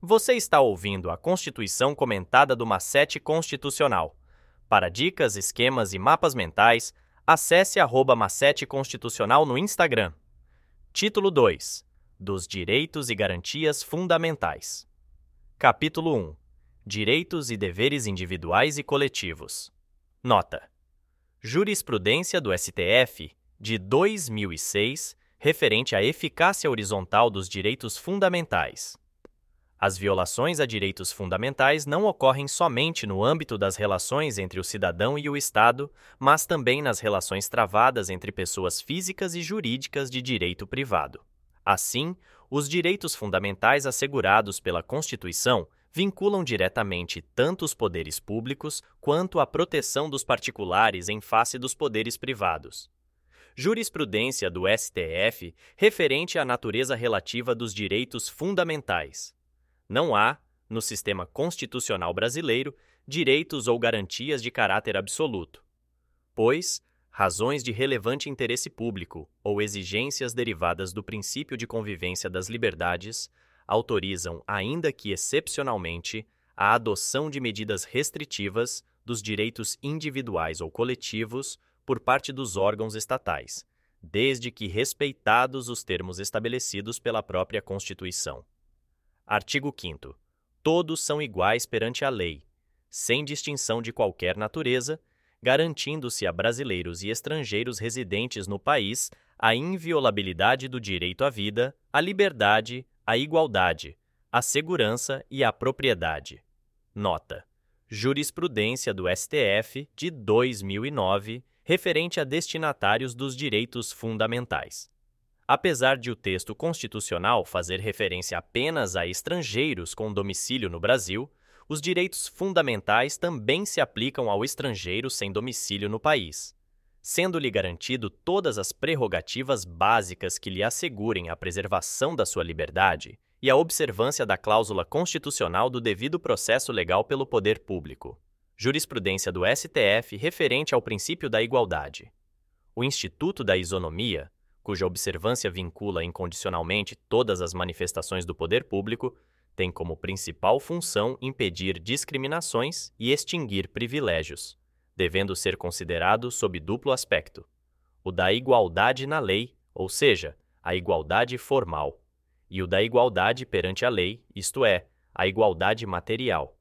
Você está ouvindo a Constituição comentada do Macete Constitucional. Para dicas, esquemas e mapas mentais, acesse arroba Macete Constitucional no Instagram. Título 2 Dos Direitos e Garantias Fundamentais. Capítulo 1 Direitos e Deveres Individuais e Coletivos. Nota: Jurisprudência do STF de 2006 referente à eficácia horizontal dos direitos fundamentais. As violações a direitos fundamentais não ocorrem somente no âmbito das relações entre o cidadão e o Estado, mas também nas relações travadas entre pessoas físicas e jurídicas de direito privado. Assim, os direitos fundamentais assegurados pela Constituição vinculam diretamente tanto os poderes públicos quanto a proteção dos particulares em face dos poderes privados. Jurisprudência do STF referente à natureza relativa dos direitos fundamentais. Não há, no sistema constitucional brasileiro, direitos ou garantias de caráter absoluto, pois razões de relevante interesse público ou exigências derivadas do princípio de convivência das liberdades autorizam, ainda que excepcionalmente, a adoção de medidas restritivas dos direitos individuais ou coletivos por parte dos órgãos estatais, desde que respeitados os termos estabelecidos pela própria Constituição. Artigo 5. Todos são iguais perante a lei, sem distinção de qualquer natureza, garantindo-se a brasileiros e estrangeiros residentes no país a inviolabilidade do direito à vida, à liberdade, à igualdade, à segurança e à propriedade. Nota: Jurisprudência do STF de 2009, referente a destinatários dos direitos fundamentais. Apesar de o texto constitucional fazer referência apenas a estrangeiros com domicílio no Brasil, os direitos fundamentais também se aplicam ao estrangeiro sem domicílio no país, sendo-lhe garantido todas as prerrogativas básicas que lhe assegurem a preservação da sua liberdade e a observância da cláusula constitucional do devido processo legal pelo poder público. Jurisprudência do STF referente ao princípio da igualdade. O Instituto da Isonomia cuja observância vincula incondicionalmente todas as manifestações do poder público, tem como principal função impedir discriminações e extinguir privilégios, devendo ser considerado sob duplo aspecto: o da igualdade na lei, ou seja, a igualdade formal, e o da igualdade perante a lei, isto é, a igualdade material.